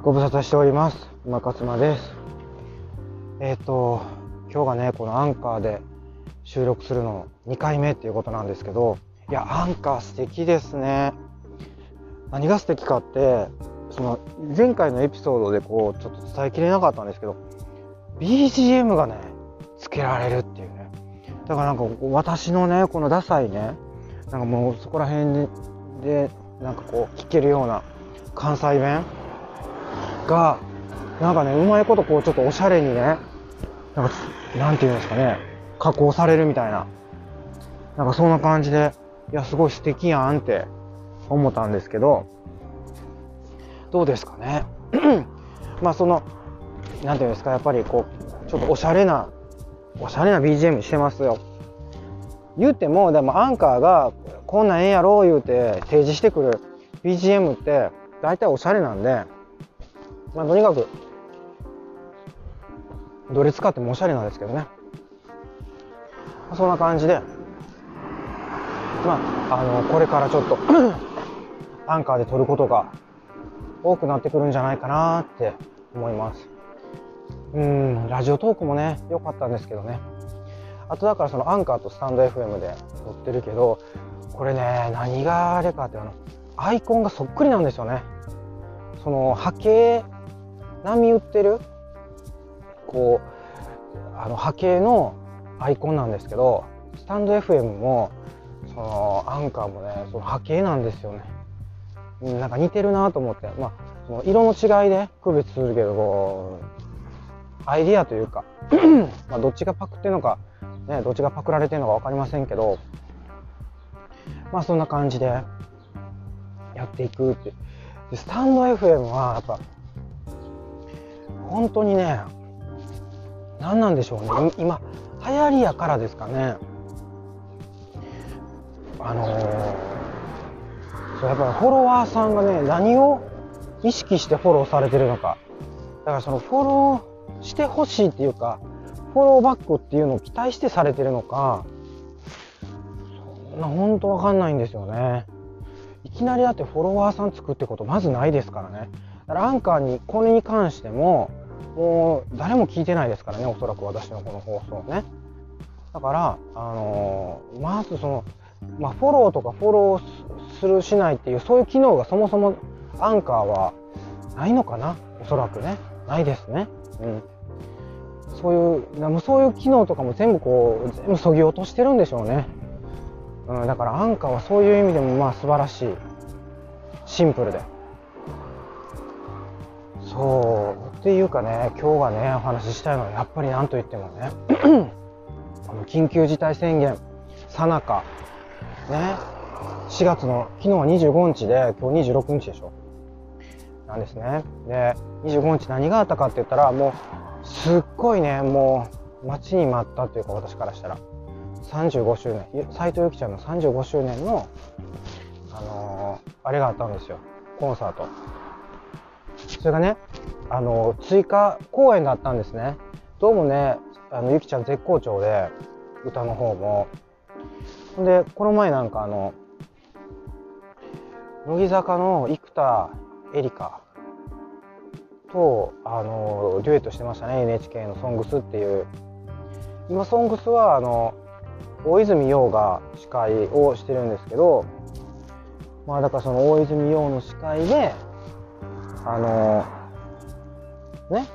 ご無沙汰しております。馬勝間です。えっ、と、今日がね、このアンカーで収録するの2回目っていうことなんですけど、いや、アンカー素敵ですね。何が素敵かって、その前回のエピソードでこう、ちょっと伝えきれなかったんですけど、BGM がね、つけられるっていうね。だからなんか私のね、このダサいね、なんかもうそこら辺、でなんかこう聞けるような関西弁がなんかねうまいことこうちょっとおしゃれにねなんかなんていうんですかね加工されるみたいな。なんかそんな感じでいやすごい素敵やんって思ったんですけどどうですかね？まあそのなんていうんですかやっぱりこうちょっとおしゃれなおしゃれな BGM にしてますよ。言ってもでもアンカーがこんなんええやろ言うて提示してくる BGM って大体おしゃれなんでまあとにかくどれ使ってもおしゃれなんですけどね。そんな感じでまああのこれからちょっと アンカーで撮ることが多くなってくるんじゃないかなって思います。うんラジオトークもね良かったんですけどね。あとだからそのアンカーとスタンド FM で撮ってるけどこれね何があれかってあのアイコンがそっくりなんですよね。その波形波打ってる？こうあの波形のアイコンなんですけどスタンド FM もそのアンカーもねその波形なんですよね。なんか似てるなと思って。まあその色の違いで区別するけどこうアイディアというか まあどっちがパクってるのかねどっちがパクられてるのか分かりませんけどまあそんな感じでやっていくって。スタンド FM はやっぱ本当にね何なんでしょうね。今流行りやからですかね。あのーそうやっぱりフォロワーさんがね何を意識してフォローされてるのか。だからそのフォローしてほしいっていうかフォローバックっていうのを期待してされてるのか。そんな本当わかんないんですよね。いきなりだってフォロワーさんつくってことまずないですからね。だからアンカーにこれに関してももう誰も聞いてないですからねおそらく私のこの放送ね。だからあのーまずそのまあフォローとかフォローするしないっていうそういう機能がそもそもアンカーはないのかなおそらくね。ないですね。うん。そういうなもそういう機能とかも全部こう全部そぎ落としてるんでしょうね。うん、だからアンカーはそういう意味でもまあ素晴らしい。シンプルで。そう。っていうかね今日がねお話ししたいのはやっぱり何と言ってもね あの緊急事態宣言さなかね4月の昨日は25日で今日26日でしょ？なんですね。で25日何があったかって言ったらもうすっごいねもう待ちに待ったというか私からしたら。35周年。斎藤由貴ちゃんの35周年のあのーあれがあったんですよ。コンサート。それがねあの追加公演があったんですね。どうもねあのゆきちゃん絶好調で歌の方も。ほんでこの前なんかあの乃木坂の生田絵梨花とあのデュエットしてましたね NHK の「ソングスっていう。今「ソングスはあの大泉洋が司会をしてるんですけどまあだからその大泉洋の司会であのね。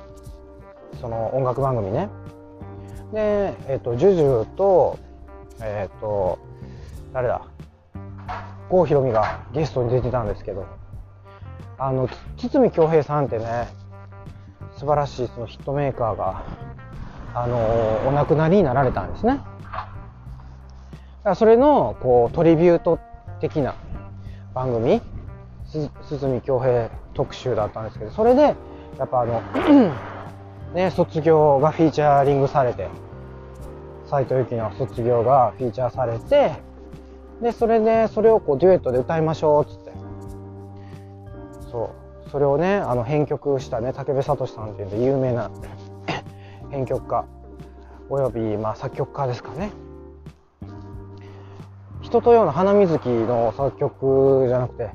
その音楽番組ね。でえっ、とジュジュとえっ、と誰だ？郷ひろみがゲストに出てたんですけど。あの堤恭平さんってね素晴らしいそのヒットメーカーがあのお亡くなりになられたんですね。だからそれのこうトリビュート的な番組堤恭平特集だったんですけどそれでやっぱあの ね卒業がフィーチャーリングされて斎藤由貴の卒業がフィーチャーされてでそれでそれをこうデュエットで歌いましょうっつって。そう。それをねあの編曲したね武部聡さんっていうで有名な 編曲家およびまあ作曲家ですかね。人とような花水木の作曲じゃなくて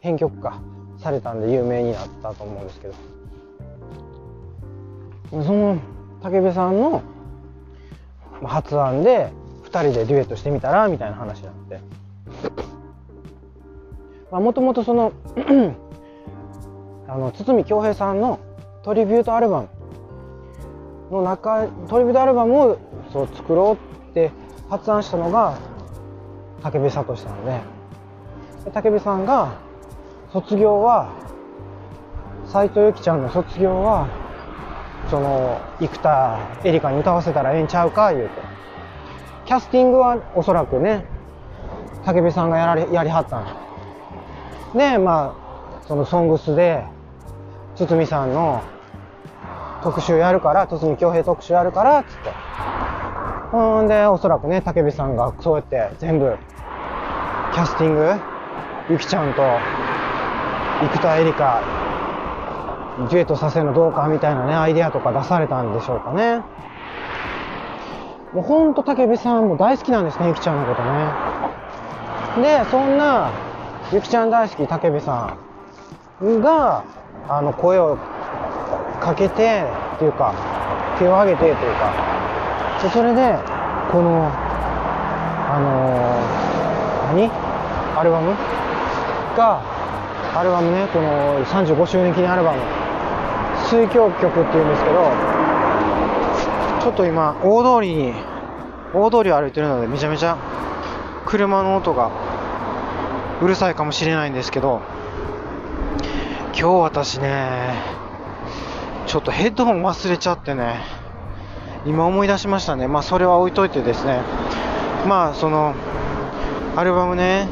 編曲家されたんで有名になったと思うんですけど。その武部さんの発案で2人でデュエットしてみたらみたいな話になって。もともとその あの堤恭平さんのトリビュートアルバムの中トリビュートアルバムをそう作ろうって発案したのが武部聡さんで。武部さんが卒業は斎藤由貴ちゃんの卒業はその生田絵梨花に歌わせたらええんちゃうか言うて。キャスティングはおそらくね武部さんがやられやりはったん。でまあその「ソングスで堤さんの特集やるから堤恭平特集やるからっつって。ほんでおそらくね武部さんがそうやって全部キャスティングゆきちゃんと生田絵梨花デュエットさせるのどうかみたいなねアイデアとか出されたんでしょうかね。もうほんと武部さんも大好きなんですねゆきちゃんのことね。でそんなゆきちゃん大好き武部さんがあの声をかけてっていうか手を挙げてというか。それでこのあのー、何？アルバム？がアルバムねこの35周年記念アルバム「水郷曲」っていうんですけどちょっと今大通りに大通りを歩いてるのでめちゃめちゃ車の音がうるさいかもしれないんですけど今日私ねちょっとヘッドホン忘れちゃってね今思い出しましたね。まあそれは置いといてですね。まあそのアルバムね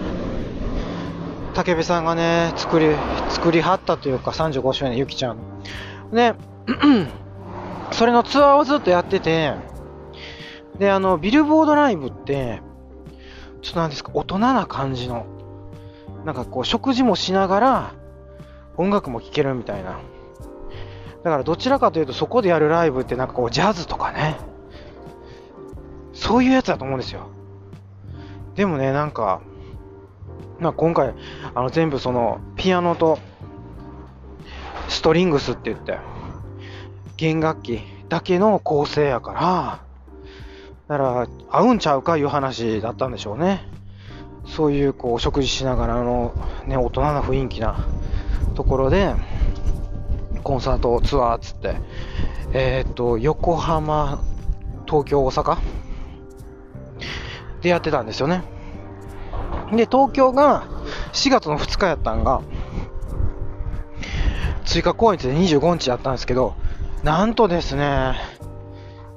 武部さんがね作り作りはったというか35周年ゆきちゃん。で それのツアーをずっとやっててであのビルボードライブってちょっとなんですか大人な感じのなんかこう食事もしながら音楽も聴けるみたいな。だからどちらかというとそこでやるライブってなんかこうジャズとかね。そういうやつだと思うんですよ。でもねなんかまあ、今回あの全部そのピアノとストリングスって言って弦楽器だけの構成やから。だから合うんちゃうかいう話だったんでしょうね。そういうこう食事しながらの、ね、大人な雰囲気なところでコンサートツアーっつって。え、っと横浜東京大阪でやってたんですよね。で、東京が4月の2日やったんが、追加公演で25日やったんですけど、なんとですね、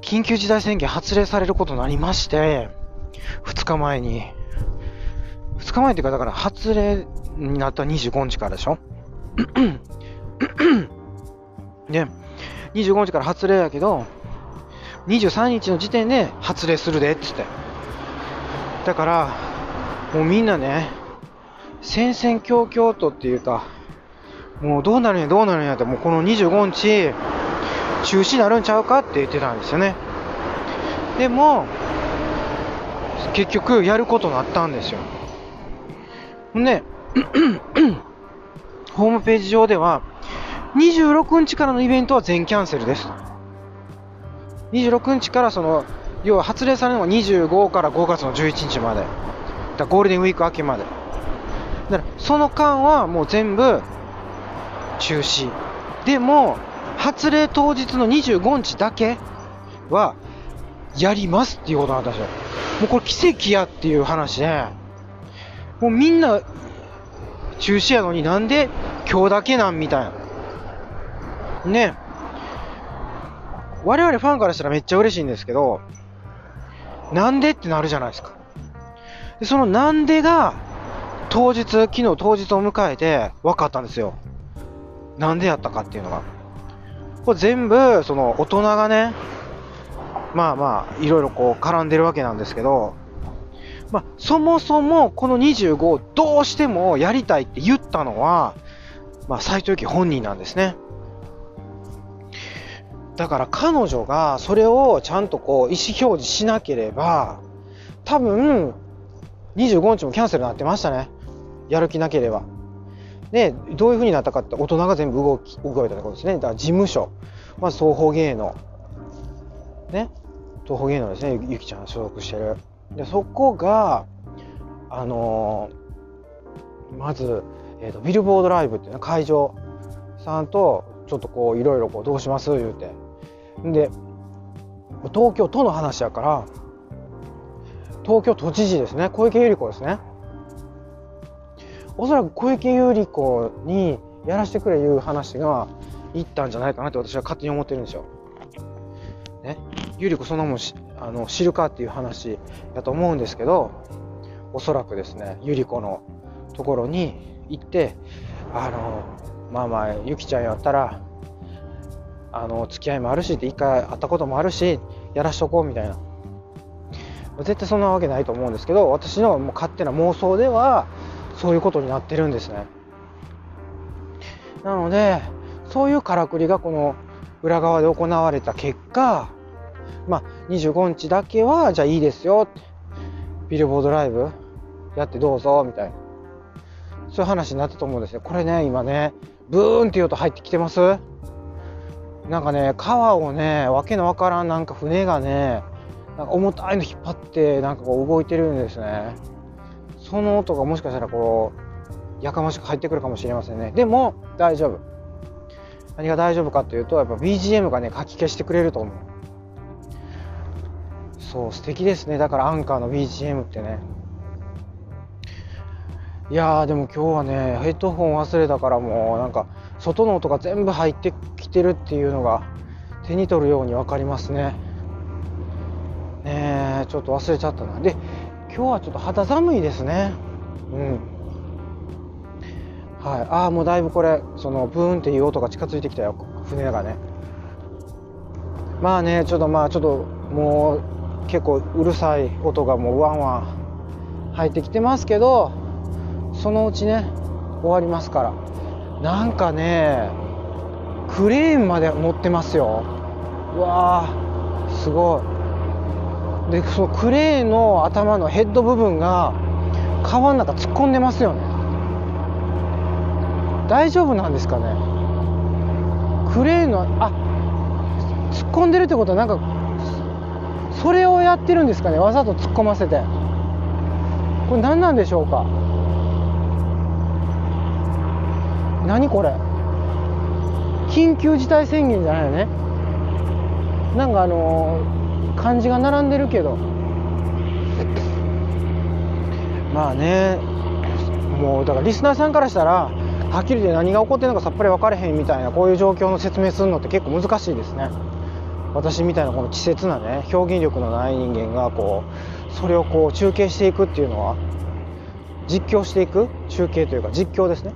緊急事態宣言発令されることになりまして、2日前に、2日前っていうか、だから発令になった25日からでしょ？で、25日から発令やけど、23日の時点で発令するでって言って。だから、もうみんなね、戦々恐々とっていうか、もうどうなるんやどうなるんやって、もうこの25日、中止になるんちゃうかって言ってたんですよね。でも、結局やることになったんですよ。ほんで、ホームページ上では、26日からのイベントは全キャンセルです。26日からその、要は発令されるのが25から5月の11日まで。だゴールデンウィーク明けまで。だからその間はもう全部中止。でも、発令当日の25日だけはやりますっていうことなんですよ。もうこれ奇跡やっていう話で、もうみんな中止やのになんで今日だけなんみたいな。ね。我々ファンからしたらめっちゃ嬉しいんですけど、なんでってなるじゃないですか。で、そのなんでが、当日、昨日当日を迎えて分かったんですよ。なんでやったかっていうのが。これ全部、その大人がね、まあまあ、いろいろこう絡んでるわけなんですけど、まあ、そもそもこの25をどうしてもやりたいって言ったのは、まあ、斎藤由貴本人なんですね。だから彼女がそれをちゃんとこう意思表示しなければ、多分25日もキャンセルになってましたね。やる気なければ。でどういうふうになったかって大人が全部動き動いたってことですね。だから事務所。まず双方芸能。ね。東方芸能ですね。ゆきちゃん所属してる。でそこがあのー、まず、えーと、ビルボードライブっていうね会場さんとちょっとこういろいろこうどうします？言うて。で東京都の話やから東京都知事ですね。小池百合子ですね。おそらく小池百合子にやらせてくれいう話がいったんじゃないかなって私は勝手に思ってるんですよ。ね、百合子そんなもんあの知るかっていう話だと思うんですけどおそらくですね百合子のところに行ってあのまあまあゆきちゃんやったらあの付き合いもあるしって一回会ったこともあるしやらしとこうみたいな絶対そんなわけないと思うんですけど私のもう勝手な妄想ではそういうことになってるんですね。なのでそういうからくりがこの裏側で行われた結果まあ25日だけはじゃあいいですよ。ビルボードライブやってどうぞみたいな。そういう話になったと思うんですよ。これね今ねブーンって言うと入ってきてます？なんかね川をねわけのわからんなんか船がねなんか重たいの引っ張ってなんかこう動いてるんですね。その音がもしかしたらこうやかましく入ってくるかもしれませんね。でも大丈夫。何が大丈夫かというとやっぱ BGM がね書き消してくれると思う。そう素敵ですね。だからアンカーの BGM ってね。いやでも今日はねヘッドホン忘れたからもうなんか外の音が全部入ってきてるっていうのが手に取るように分かりますね。ねちょっと忘れちゃったな。で今日はちょっと肌寒いですね。うん。はい。ああもうだいぶこれそのブーンっていう音が近づいてきたよ。船がね。まあねちょっとまあちょっともう結構うるさい音がもうワンワン入ってきてますけどそのうちね終わりますから。なんかねクレーンまで乗ってますよ。うわーすごい。でそのクレーンの頭のヘッド部分が川の中突っ込んでますよね。大丈夫なんですかね？クレーンのあ突っ込んでるってことはなんかそれをやってるんですかね？わざと突っ込ませて。これ何なんでしょうか？何これ？緊急事態宣言じゃないよね？なんかあのー、漢字が並んでるけど。まあねもうだからリスナーさんからしたらはっきりで何が起こってるのかさっぱり分かれへんみたいなこういう状況の説明するのって結構難しいですね。私みたいなこの稚拙なね表現力のない人間がこうそれをこう中継していくっていうのは実況していく？中継というか実況ですね。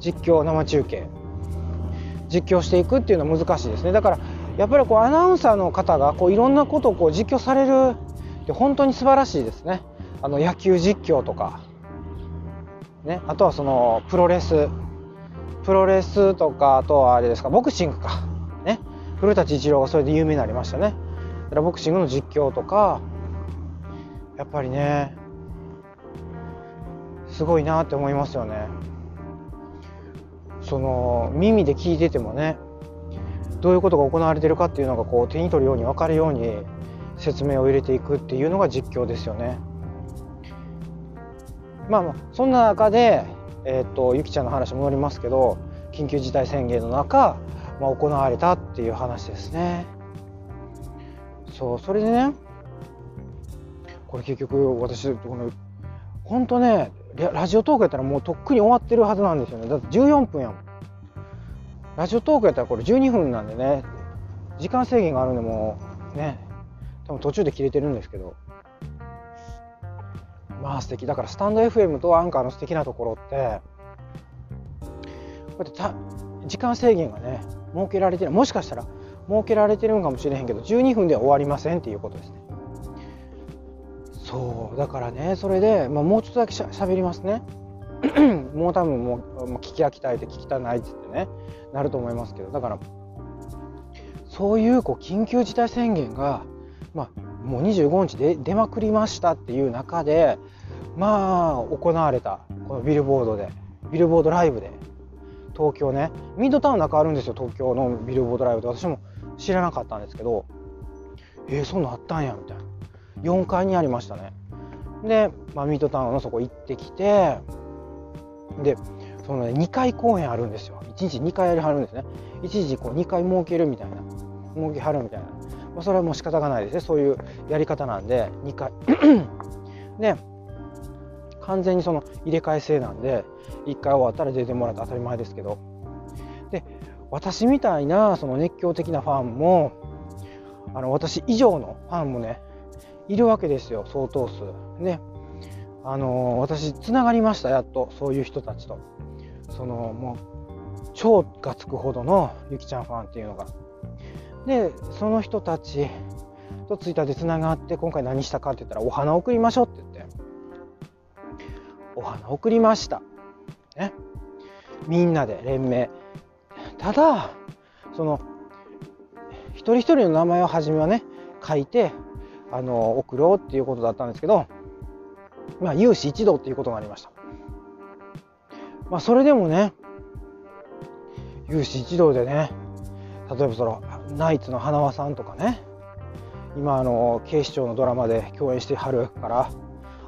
実況生中継。実況していくっていうのは難しいですね。だからやっぱりこうアナウンサーの方がこういろんなことをこう実況されるって本当に素晴らしいですね。あの野球実況とか。ねあとはそのプロレス。プロレスとかあとはあれですかボクシングか。ね古舘一郎がそれで有名になりましたね。だからボクシングの実況とかやっぱりねすごいなって思いますよね。その耳で聞いててもねどういうことが行われてるかっていうのがこう手に取るように分かるように説明を入れていくっていうのが実況ですよね。まあまあそんな中で、えーと、ゆきちゃんの話戻りますけど緊急事態宣言の中、まあ、行われたっていう話ですね。そうそれでねこれ結局私この本当ねラジオトークやったらもうとっくに終わってるはずなんですよねだって14分やもんラジオトークやったらこれ12分なんでね。時間制限があるんでもうね。多分途中で切れてるんですけど。まあ素敵。だからスタンド FM とアンカーの素敵なところってこうやってた時間制限がね設けられてる。もしかしたら設けられてるんかもしれへんけど12分では終わりませんっていうことですね。そう。だからねそれで、まあ、もうちょっとだけしゃべりますね。もう多分もう聞き飽きたいって聞きたないっつってねなると思いますけどだからそういうこう緊急事態宣言が、まあ、もう25日で出まくりましたっていう中でまあ行われたこのビルボードでビルボードライブで東京ねミッドタウンの中あるんですよ東京のビルボードライブで。私も知らなかったんですけどえー、そんなあったんやみたいな。4階にありましたね。で、まあ、ミッドタウンのそこ行ってきてでその、ね、2回公演あるんですよ。1日2回やりはるんですね。一時こう2回設けるみたいな。設けはるみたいな、まあ、それはもう仕方がないですね。そういうやり方なんで2回。で完全にその入れ替え制なんで1回終わったら出てもらって当たり前ですけど。で私みたいなその熱狂的なファンもあの私以上のファンもねいるわけですよ相当数。ね。あの私つながりましたやっと。そういう人たちと。そのもう超がつくほどのゆきちゃんファンっていうのが。でその人たちとツイッターでつながって今回何したかって言ったらお花送りましょうって言って。お花送りました。ね。みんなで連名。ただその一人一人の名前を初めはね書いてあの送ろうっていうことだったんですけどまあ有志一同っていうことになりました。まあそれでもね有志一同でね例えばそのナイツの花輪さんとかね今あの警視庁のドラマで共演してはるから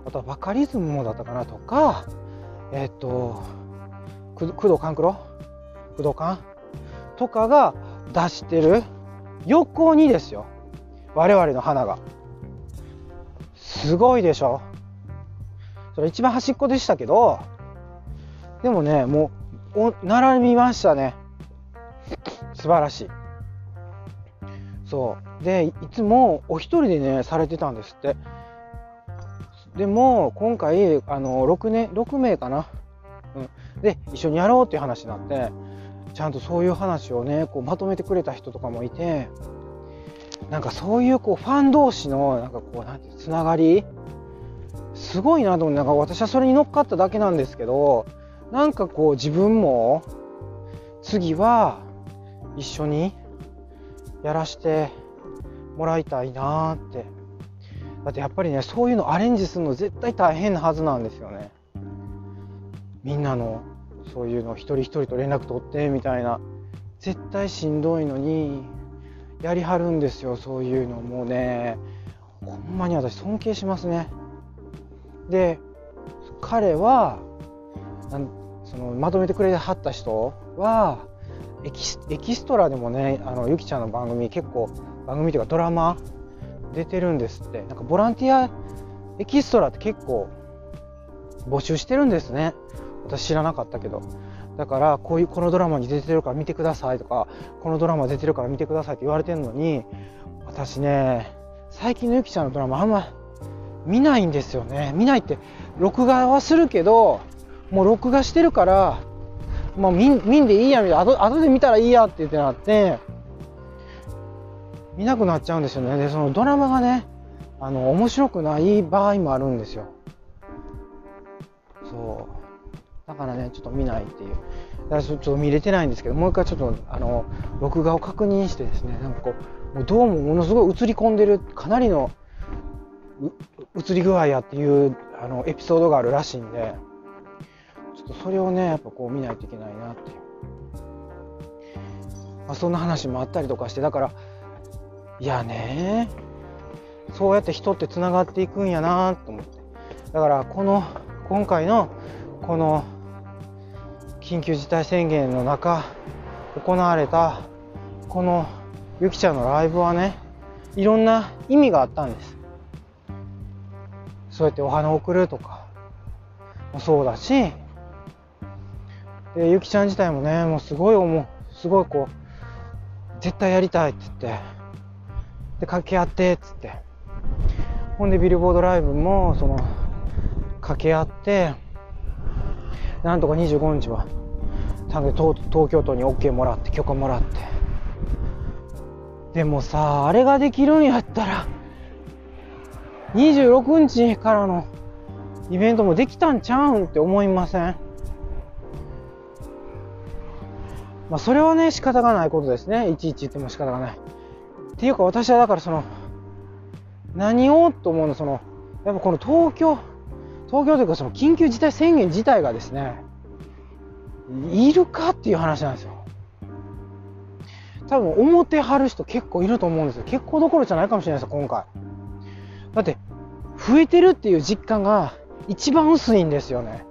あとはバカリズムもだったかなとかえっと工藤官九郎？工藤官？とかが出してる横にですよ。我々の花が。すごいでしょ？それ一番端っこでしたけどでもねもう並びましたね。素晴らしい。そう。でいつもお一人でねされてたんですって。でも今回あの6年6名かな、うん、で一緒にやろうっていう話になってちゃんとそういう話をねこうまとめてくれた人とかもいてなんかそういうこうファン同士のなんかこうなんてつながりすごいなと思ってなんか私はそれに乗っかっただけなんですけどなんかこう自分も次は一緒にやらしてもらいたいなって。だってやっぱりねそういうのアレンジするの絶対大変なはずなんですよね。みんなのそういうの一人一人と連絡取ってみたいな。絶対しんどいのにやりはるんですよそういうのもうね。ほんまに私尊敬しますね。で彼はそのまとめてくれてはった人はエキスエキストラでもねあのゆきちゃんの番組結構番組というかドラマ出てるんですって。なんかボランティアエキストラって結構募集してるんですね。私知らなかったけど。だからこういうこのドラマに出てるから見てくださいとかこのドラマ出てるから見てくださいって言われてるのに私ね最近のゆきちゃんのドラマあんま見ないんですよね。見ないって録画はするけどもう録画してるからまあ、見見んでいいやみたいな後後で見たらいいやって言ってなって見なくなっちゃうんですよね。でそのドラマがねあの面白くない場合もあるんですよ。そう。だからねちょっと見ないっていう。だからちょっと見れてないんですけどもう一回ちょっとあの録画を確認してですねなんかこうもうどうもものすごい映り込んでるかなりの映り具合やっていうあのエピソードがあるらしいんでちょっとそれをねやっぱこう見ないといけないなっていう、まあ、そんな話もあったりとかしてだからいやねそうやって人ってつながっていくんやなと思って。だからこの今回のこの緊急事態宣言の中行われたこのゆきちゃんのライブはねいろんな意味があったんです。そうやってお花を贈るとかもそうだしでゆきちゃん自体もねもうすごい思うすごいこう絶対やりたいって言ってで掛け合ってっつって。ほんでビルボードライブもその掛け合ってなんとか25日は多分東東京都に OK もらって許可もらって。でもさあれができるんやったら26日からのイベントもできたんちゃうんって思いません？まあ、それはね、仕方がないことですね。いちいち言っても仕方がない。っていうか、私はだからその、何をと思うの、その、やっぱこの東京、東京というかその緊急事態宣言自体がですね、いるかっていう話なんですよ。多分思ってはる人結構いると思うんですよ。結構どころじゃないかもしれないです、今回。だって、増えてるっていう実感が一番薄いんですよね。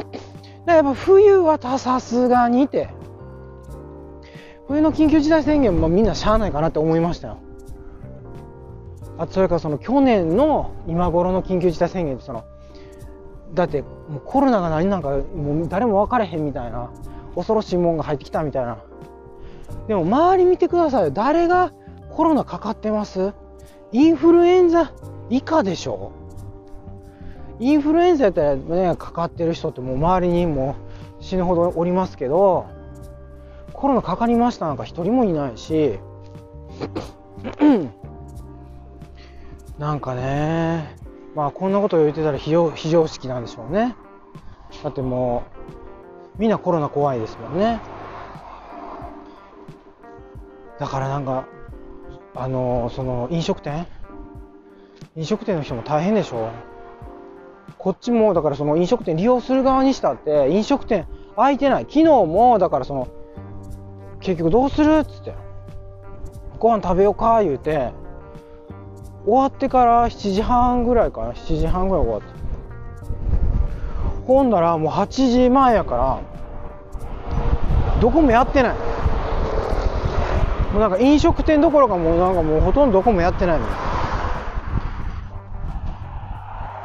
だからやっぱ冬はさすがにって、冬の緊急事態宣言もみんなしゃあないかなって思いましたよ。あそれからその去年の今頃の緊急事態宣言ってそのだってもうコロナが何なんかもう誰も分かれへんみたいな。恐ろしいもんが入ってきたみたいな。でも周り見てくださいよ。誰がコロナかかってます？インフルエンザ以下でしょ？インフルエンザやったらねかかってる人ってもう周りにも死ぬほどおりますけどコロナかかりましたなんか一人もいないしなんかねまあこんなこと言ってたら非常非常識なんでしょうね。だってもうみんなコロナ怖いですもんね。だからなんかあのその飲食店？飲食店の人も大変でしょ？こっちもだからその飲食店利用する側にしたって飲食店空いてない。昨日もだからその結局どうするっつって。ご飯食べようか言うて終わってから7時半ぐらいかな。7時半ぐらい終わって。ほんだらもう8時前やからどこもやってない。もうなんか飲食店どころかもうなんかもうほとんどどこもやってないのだ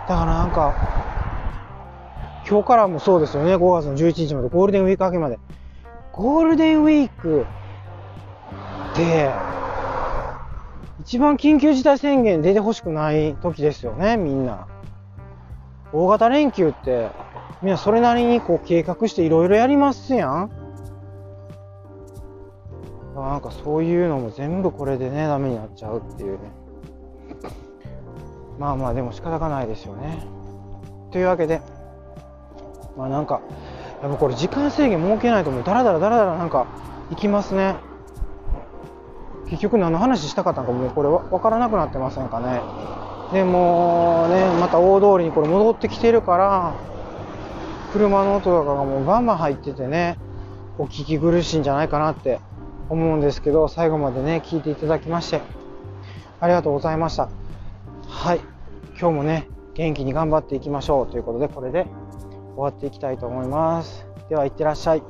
からなんか今日からもそうですよね5月の11日までゴールデンウィーク明けまでゴールデンウィークって一番緊急事態宣言出てほしくない時ですよね、みんな。大型連休って、みんなそれなりにこう計画していろいろやりますやん。なんかそういうのも全部これでね、ダメになっちゃうっていうね。まあまあでも仕方がないですよね。というわけで、まあなんか、やっぱこれ時間制限設けないともうダラダラダラダラなんか行きますね。結局何の話したかったのかもうこれ分からなくなってませんかねでもねまた大通りにこれ戻ってきてるから車の音とかがもうバンバン入っててねお聞き苦しいんじゃないかなって思うんですけど最後までね聞いていただきましてありがとうございました。はい。今日もね元気に頑張っていきましょうということでこれで終わっていきたいと思います。ではいってらっしゃい。